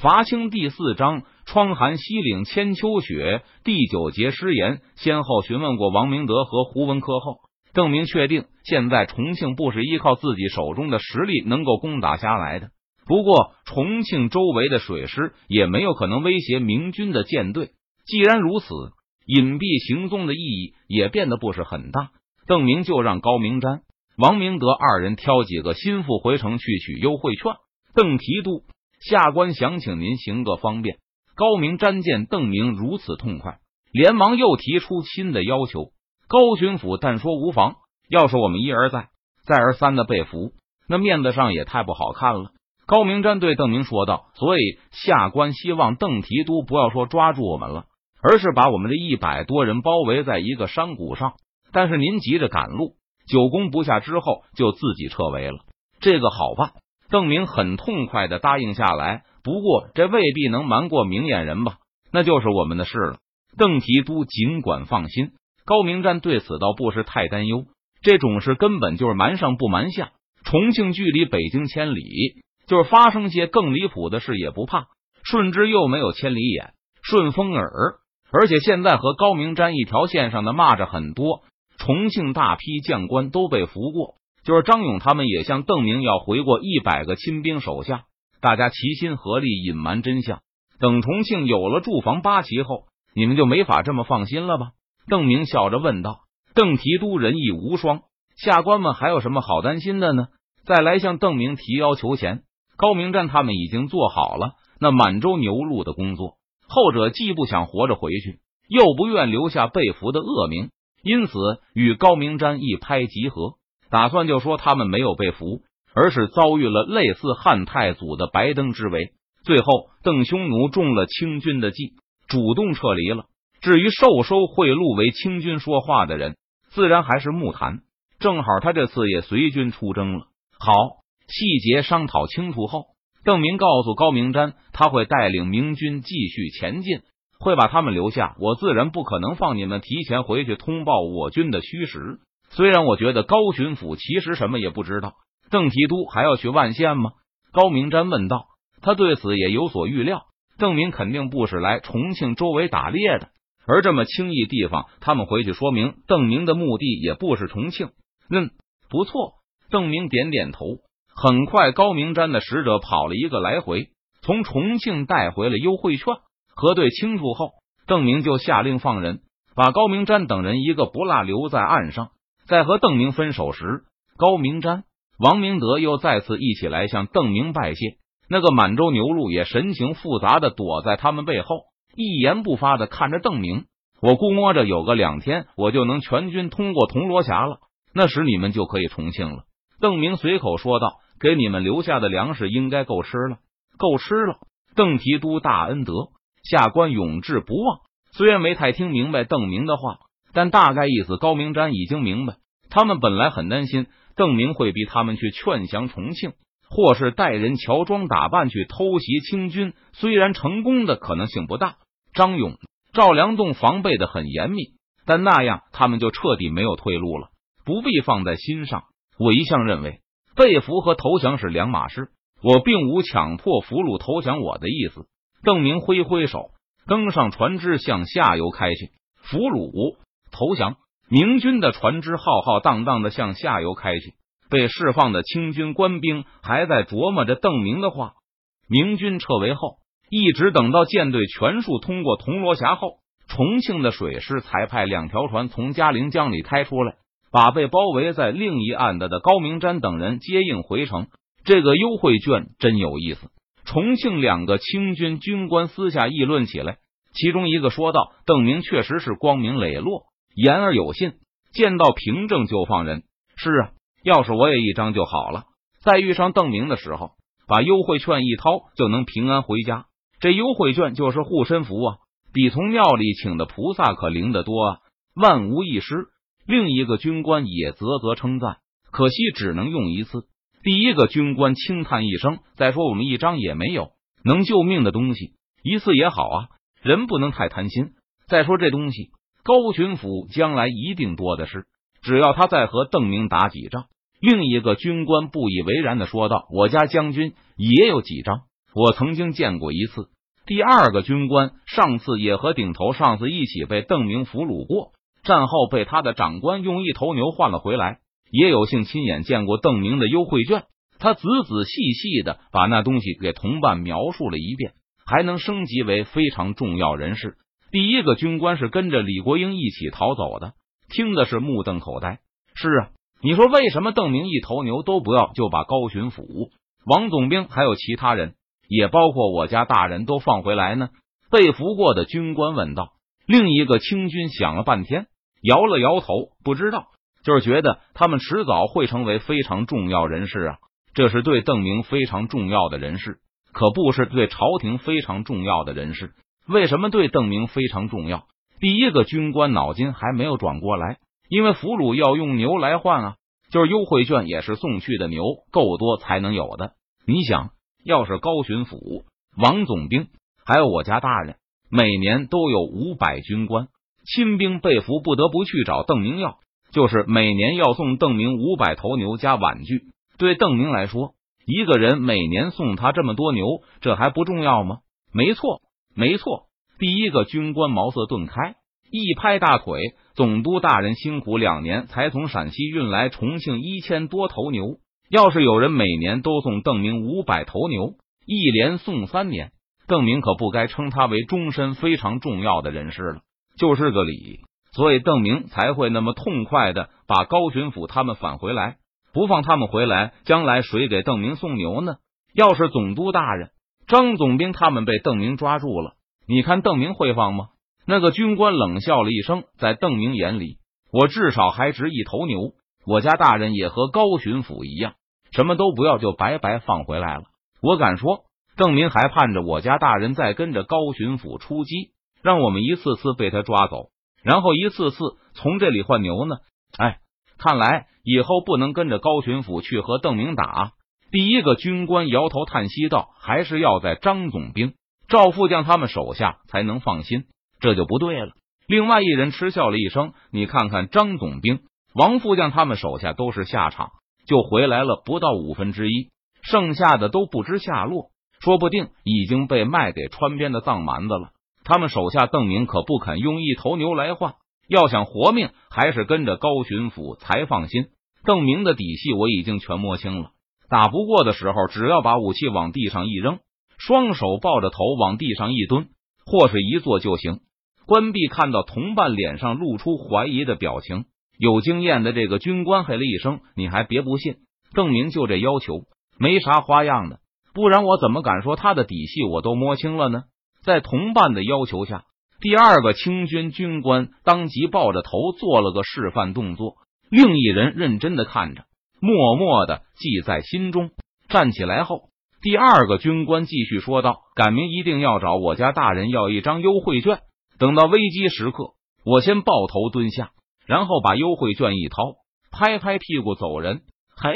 伐清第四章：窗含西岭千秋雪。第九节失言，先后询问过王明德和胡文科后，邓明确定，现在重庆不是依靠自己手中的实力能够攻打下来的。不过，重庆周围的水师也没有可能威胁明军的舰队。既然如此，隐蔽行踪的意义也变得不是很大。邓明就让高明瞻、王明德二人挑几个心腹回城去取优惠券。邓提督。下官想请您行个方便。高明瞻见邓明如此痛快，连忙又提出新的要求。高巡抚但说无妨，要是我们一而再、再而三的被俘，那面子上也太不好看了。高明瞻对邓明说道：“所以下官希望邓提督不要说抓住我们了，而是把我们这一百多人包围在一个山谷上。但是您急着赶路，久攻不下之后就自己撤围了，这个好办。”邓明很痛快的答应下来，不过这未必能瞒过明眼人吧？那就是我们的事了。邓提督尽管放心，高明瞻对此倒不是太担忧。这种事根本就是瞒上不瞒下。重庆距离北京千里，就是发生些更离谱的事也不怕。顺之又没有千里眼、顺风耳，而且现在和高明瞻一条线上的蚂蚱很多，重庆大批将官都被俘过。就是张勇他们也向邓明要回过一百个亲兵手下，大家齐心合力隐瞒真相。等重庆有了驻防八旗后，你们就没法这么放心了吧？邓明笑着问道。邓提督仁义无双，下官们还有什么好担心的呢？再来向邓明提要求前，高明瞻他们已经做好了那满洲牛录的工作。后者既不想活着回去，又不愿留下被俘的恶名，因此与高明瞻一拍即合。打算就说他们没有被俘，而是遭遇了类似汉太祖的白登之围。最后，邓匈奴中了清军的计，主动撤离了。至于受收贿赂为清军说话的人，自然还是木檀。正好他这次也随军出征了。好，细节商讨清楚后，邓明告诉高明瞻，他会带领明军继续前进，会把他们留下。我自然不可能放你们提前回去通报我军的虚实。虽然我觉得高巡抚其实什么也不知道，邓提督还要去万县吗？高明瞻问道。他对此也有所预料，邓明肯定不是来重庆周围打猎的，而这么轻易地方，他们回去说明邓明的目的也不是重庆。嗯，不错。邓明点点头。很快，高明瞻的使者跑了一个来回，从重庆带回了优惠券。核对清楚后，邓明就下令放人，把高明瞻等人一个不落留在岸上。在和邓明分手时，高明瞻、王明德又再次一起来向邓明拜谢。那个满洲牛鹿也神情复杂的躲在他们背后，一言不发的看着邓明。我估摸着有个两天，我就能全军通过铜锣峡了，那时你们就可以重庆了。邓明随口说道：“给你们留下的粮食应该够吃了，够吃了。”邓提督大恩德，下官永志不忘。虽然没太听明白邓明的话。但大概意思，高明瞻已经明白。他们本来很担心邓明会逼他们去劝降重庆，或是带人乔装打扮去偷袭清军。虽然成功的可能性不大，张勇、赵良栋防备的很严密，但那样他们就彻底没有退路了，不必放在心上。我一向认为，被俘和投降是两码事，我并无强迫俘虏投降我的意思。邓明挥挥手，登上船只，向下游开去。俘虏。投降！明军的船只浩浩荡荡的向下游开去。被释放的清军官兵还在琢磨着邓明的话。明军撤围后，一直等到舰队全数通过铜锣峡后，重庆的水师才派两条船从嘉陵江里开出来，把被包围在另一岸的的高明瞻等人接应回城。这个优惠券真有意思。重庆两个清军军官私下议论起来，其中一个说道：“邓明确实是光明磊落。”言而有信，见到凭证就放人。是啊，要是我也一张就好了。在遇上邓明的时候，把优惠券一掏，就能平安回家。这优惠券就是护身符啊，比从庙里请的菩萨可灵得多啊，万无一失。另一个军官也啧啧称赞，可惜只能用一次。第一个军官轻叹一声：“再说我们一张也没有能救命的东西，一次也好啊，人不能太贪心。再说这东西。”高巡抚将来一定多的是，只要他再和邓明打几仗。另一个军官不以为然的说道：“我家将军也有几张，我曾经见过一次。第二个军官上次也和顶头上司一起被邓明俘虏过，战后被他的长官用一头牛换了回来。也有幸亲眼见过邓明的优惠券，他仔仔细细的把那东西给同伴描述了一遍，还能升级为非常重要人士。第一个军官是跟着李国英一起逃走的，听的是目瞪口呆。是啊，你说为什么邓明一头牛都不要，就把高巡抚、王总兵还有其他人，也包括我家大人都放回来呢？被俘过的军官问道。另一个清军想了半天，摇了摇头，不知道。就是觉得他们迟早会成为非常重要人士啊！这是对邓明非常重要的人士，可不是对朝廷非常重要的人士。为什么对邓明非常重要？第一个军官脑筋还没有转过来，因为俘虏要用牛来换啊，就是优惠券也是送去的牛够多才能有的。你想要是高巡抚、王总兵，还有我家大人，每年都有五百军官亲兵被俘，不得不去找邓明要。就是每年要送邓明五百头牛加碗具，对邓明来说，一个人每年送他这么多牛，这还不重要吗？没错，没错。第一个军官茅塞顿开，一拍大腿：“总督大人辛苦两年，才从陕西运来重庆一千多头牛。要是有人每年都送邓明五百头牛，一连送三年，邓明可不该称他为终身非常重要的人士了，就是个礼。”所以邓明才会那么痛快的把高巡抚他们返回来，不放他们回来，将来谁给邓明送牛呢？要是总督大人张总兵他们被邓明抓住了，你看邓明会放吗？那个军官冷笑了一声，在邓明眼里，我至少还值一头牛。我家大人也和高巡抚一样，什么都不要就白白放回来了。我敢说，邓明还盼着我家大人再跟着高巡抚出击，让我们一次次被他抓走。然后一次次从这里换牛呢？哎，看来以后不能跟着高巡抚去和邓明打。第一个军官摇头叹息道：“还是要在张总兵、赵副将他们手下才能放心。”这就不对了。另外一人嗤笑了一声：“你看看张总兵、王副将他们手下都是下场，就回来了不到五分之一，剩下的都不知下落，说不定已经被卖给川边的藏蛮子了。”他们手下邓明可不肯用一头牛来换，要想活命，还是跟着高巡抚才放心。邓明的底细我已经全摸清了，打不过的时候，只要把武器往地上一扔，双手抱着头往地上一蹲，或是一坐就行。关闭看到同伴脸上露出怀疑的表情，有经验的这个军官嘿了一声：“你还别不信，邓明就这要求，没啥花样的，不然我怎么敢说他的底细我都摸清了呢？”在同伴的要求下，第二个清军军官当即抱着头做了个示范动作，另一人认真的看着，默默的记在心中。站起来后，第二个军官继续说道：“赶明一定要找我家大人要一张优惠券，等到危机时刻，我先抱头蹲下，然后把优惠券一掏，拍拍屁股走人。嘿，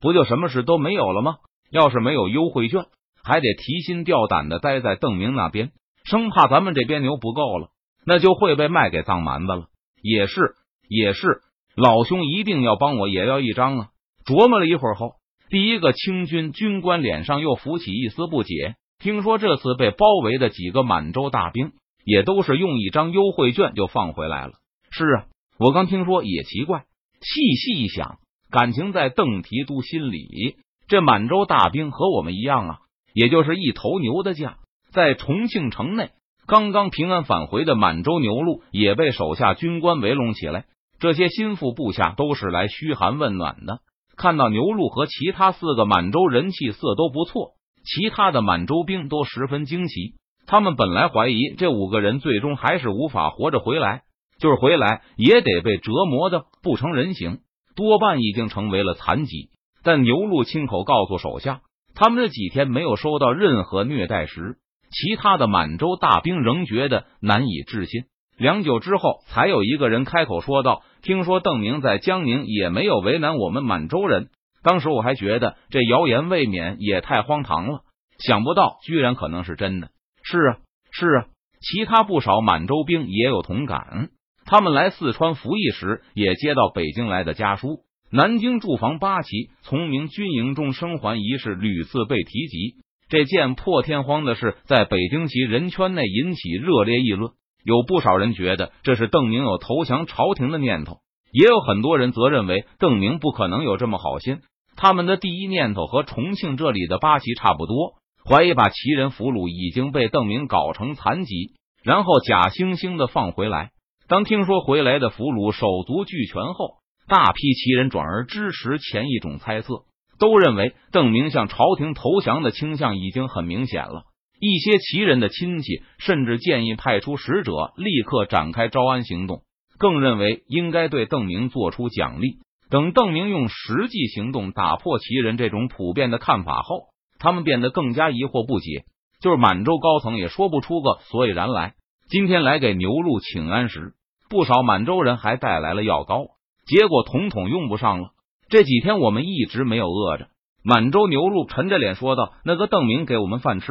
不就什么事都没有了吗？要是没有优惠券。”还得提心吊胆的待在邓明那边，生怕咱们这边牛不够了，那就会被卖给藏蛮子了。也是，也是，老兄一定要帮我也要一张啊！琢磨了一会儿后，第一个清军军官脸上又浮起一丝不解。听说这次被包围的几个满洲大兵，也都是用一张优惠券就放回来了。是啊，我刚听说也奇怪。细细一想，感情在邓提督心里，这满洲大兵和我们一样啊。也就是一头牛的价，在重庆城内，刚刚平安返回的满洲牛录也被手下军官围拢起来。这些心腹部下都是来嘘寒问暖的。看到牛录和其他四个满洲人气色都不错，其他的满洲兵都十分惊奇。他们本来怀疑这五个人最终还是无法活着回来，就是回来也得被折磨的不成人形，多半已经成为了残疾。但牛录亲口告诉手下。他们这几天没有收到任何虐待时，其他的满洲大兵仍觉得难以置信。良久之后，才有一个人开口说道：“听说邓明在江宁也没有为难我们满洲人。”当时我还觉得这谣言未免也太荒唐了，想不到居然可能是真的。是啊，是啊，其他不少满洲兵也有同感。他们来四川服役时，也接到北京来的家书。南京驻防八旗从明军营中生还一事屡次被提及，这件破天荒的事在北京旗人圈内引起热烈议论，有不少人觉得这是邓明有投降朝廷的念头，也有很多人则认为邓明不可能有这么好心。他们的第一念头和重庆这里的八旗差不多，怀疑把旗人俘虏已经被邓明搞成残疾，然后假惺惺的放回来。当听说回来的俘虏手足俱全后，大批旗人转而支持前一种猜测。都认为邓明向朝廷投降的倾向已经很明显了。一些旗人的亲戚甚至建议派出使者立刻展开招安行动，更认为应该对邓明做出奖励。等邓明用实际行动打破旗人这种普遍的看法后，他们变得更加疑惑不解。就是满洲高层也说不出个所以然来。今天来给牛鹿请安时，不少满洲人还带来了药膏，结果统统用不上了。这几天我们一直没有饿着。满洲牛鹿沉着脸说道：“那个邓明给我们饭吃，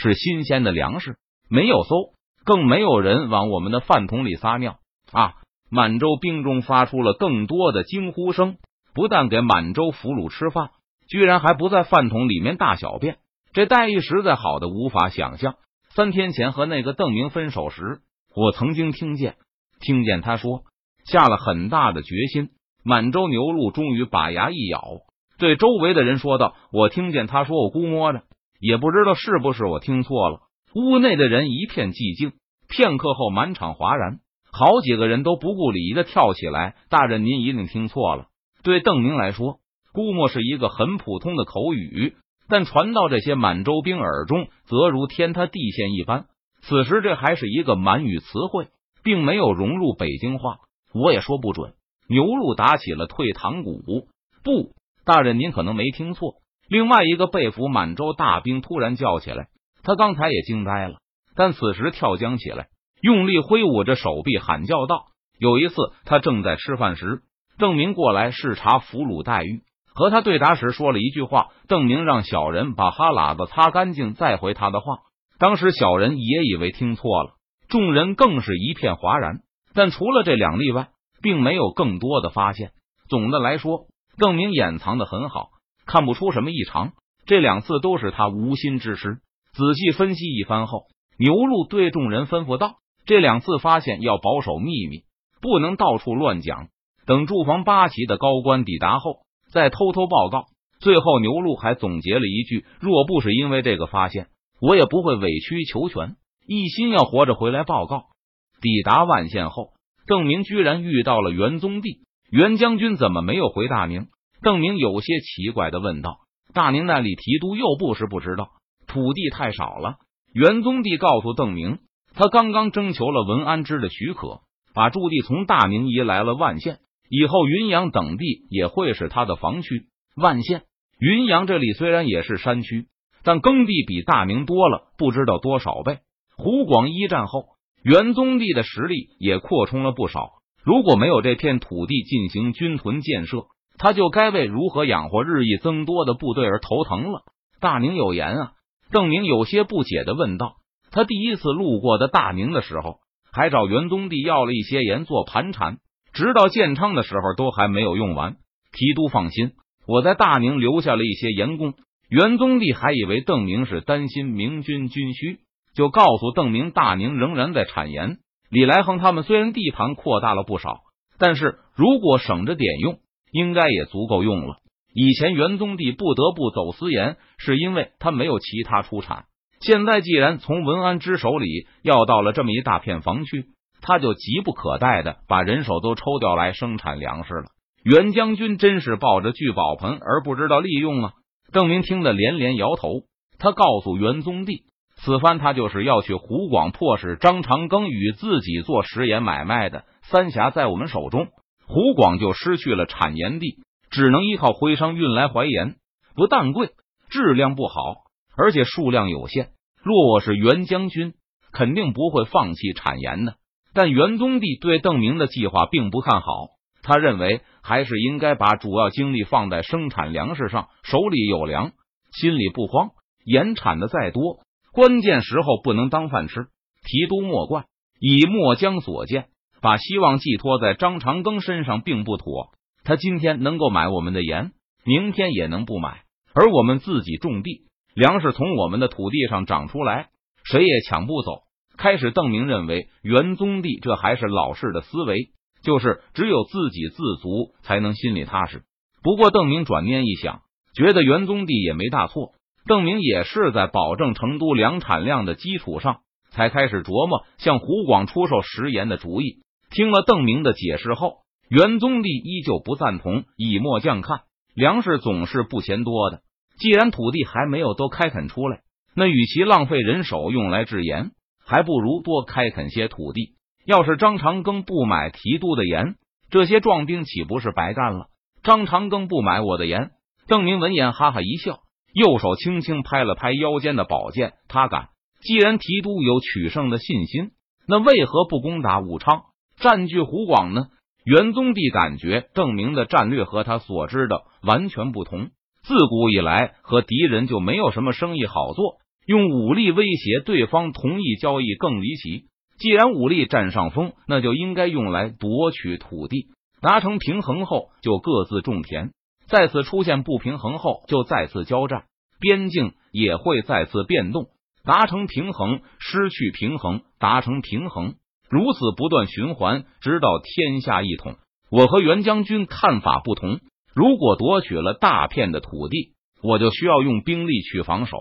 是新鲜的粮食，没有馊，更没有人往我们的饭桶里撒尿啊！”满洲兵中发出了更多的惊呼声。不但给满洲俘虏吃饭，居然还不在饭桶里面大小便，这待遇实在好的无法想象。三天前和那个邓明分手时，我曾经听见，听见他说下了很大的决心。满洲牛鹿终于把牙一咬，对周围的人说道：“我听见他说我估摸着，也不知道是不是我听错了。”屋内的人一片寂静，片刻后满场哗然，好几个人都不顾礼仪的跳起来：“大人，您一定听错了。对邓明来说，估摸是一个很普通的口语，但传到这些满洲兵耳中，则如天塌地陷一般。此时这还是一个满语词汇，并没有融入北京话，我也说不准。”牛鹿打起了退堂鼓。不，大人，您可能没听错。另外一个被俘满洲大兵突然叫起来，他刚才也惊呆了，但此时跳江起来，用力挥舞着手臂喊叫道：“有一次，他正在吃饭时，邓明过来视察俘虏待遇，和他对答时说了一句话。邓明让小人把哈喇子擦干净再回他的话。当时小人也以为听错了，众人更是一片哗然。但除了这两例外。并没有更多的发现。总的来说，邓明掩藏的很好，看不出什么异常。这两次都是他无心之失。仔细分析一番后，牛鹿对众人吩咐道：“这两次发现要保守秘密，不能到处乱讲。等驻防八旗的高官抵达后，再偷偷报告。”最后，牛鹿还总结了一句：“若不是因为这个发现，我也不会委曲求全，一心要活着回来报告。”抵达万县后。邓明居然遇到了元宗帝，元将军怎么没有回大明？邓明有些奇怪的问道：“大宁那里提督又不是不知道，土地太少了。”元宗帝告诉邓明，他刚刚征求了文安之的许可，把驻地从大宁移来了万县，以后云阳等地也会是他的防区。万县、云阳这里虽然也是山区，但耕地比大宁多了不知道多少倍。湖广一战后。元宗帝的实力也扩充了不少。如果没有这片土地进行军屯建设，他就该为如何养活日益增多的部队而头疼了。大宁有盐啊！邓明有些不解的问道。他第一次路过的大宁的时候，还找元宗帝要了一些盐做盘缠，直到建昌的时候都还没有用完。提督放心，我在大宁留下了一些盐工。元宗帝还以为邓明是担心明军军需。就告诉邓明，大宁仍然在产盐。李来亨他们虽然地盘扩大了不少，但是如果省着点用，应该也足够用了。以前元宗帝不得不走私盐，是因为他没有其他出产。现在既然从文安之手里要到了这么一大片防区，他就急不可待的把人手都抽调来生产粮食了。袁将军真是抱着聚宝盆而不知道利用啊！邓明听得连连摇头。他告诉元宗帝。此番他就是要去湖广，迫使张长庚与自己做食盐买卖的。三峡在我们手中，湖广就失去了产盐地，只能依靠徽商运来淮盐，不但贵，质量不好，而且数量有限。若我是袁将军，肯定不会放弃产盐的。但元宗帝对邓明的计划并不看好，他认为还是应该把主要精力放在生产粮食上，手里有粮，心里不慌。盐产的再多。关键时候不能当饭吃，提督莫怪。以末将所见，把希望寄托在张长庚身上并不妥。他今天能够买我们的盐，明天也能不买。而我们自己种地，粮食从我们的土地上长出来，谁也抢不走。开始，邓明认为元宗帝这还是老式的思维，就是只有自给自足才能心里踏实。不过，邓明转念一想，觉得元宗帝也没大错。邓明也是在保证成都粮产量的基础上，才开始琢磨向湖广出售食盐的主意。听了邓明的解释后，元宗帝依旧不赞同，以末将看，粮食总是不嫌多的。既然土地还没有都开垦出来，那与其浪费人手用来制盐，还不如多开垦些土地。要是张长庚不买提督的盐，这些壮丁岂不是白干了？张长庚不买我的盐，邓明闻言哈哈一笑。右手轻轻拍了拍腰间的宝剑，他敢。既然提督有取胜的信心，那为何不攻打武昌，占据湖广呢？元宗帝感觉邓明的战略和他所知的完全不同。自古以来，和敌人就没有什么生意好做，用武力威胁对方同意交易更离奇。既然武力占上风，那就应该用来夺取土地，达成平衡后就各自种田。再次出现不平衡后，就再次交战，边境也会再次变动，达成平衡，失去平衡，达成平衡，如此不断循环，直到天下一统。我和袁将军看法不同，如果夺取了大片的土地，我就需要用兵力去防守，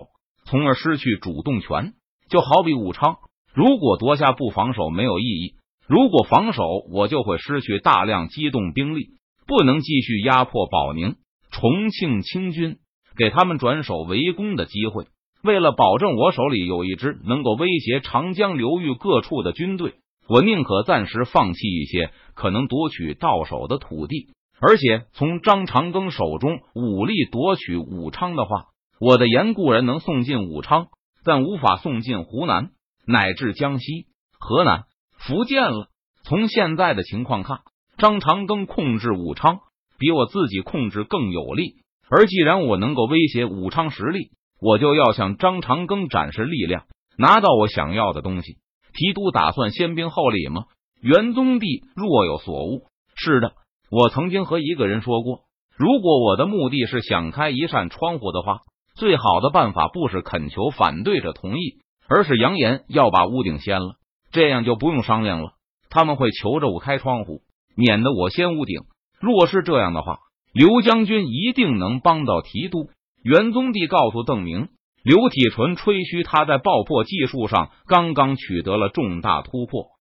从而失去主动权。就好比武昌，如果夺下不防守没有意义，如果防守，我就会失去大量机动兵力。不能继续压迫保宁、重庆清军，给他们转守为攻的机会。为了保证我手里有一支能够威胁长江流域各处的军队，我宁可暂时放弃一些可能夺取到手的土地。而且，从张长庚手中武力夺取武昌的话，我的盐固然能送进武昌，但无法送进湖南乃至江西、河南、福建了。从现在的情况看。张长庚控制武昌比我自己控制更有利，而既然我能够威胁武昌实力，我就要向张长庚展示力量，拿到我想要的东西。提督打算先兵后礼吗？元宗帝若有所悟，是的，我曾经和一个人说过，如果我的目的是想开一扇窗户的话，最好的办法不是恳求反对者同意，而是扬言要把屋顶掀了，这样就不用商量了，他们会求着我开窗户。免得我掀屋顶。若是这样的话，刘将军一定能帮到提督。元宗帝告诉邓明，刘体纯吹嘘他在爆破技术上刚刚取得了重大突破。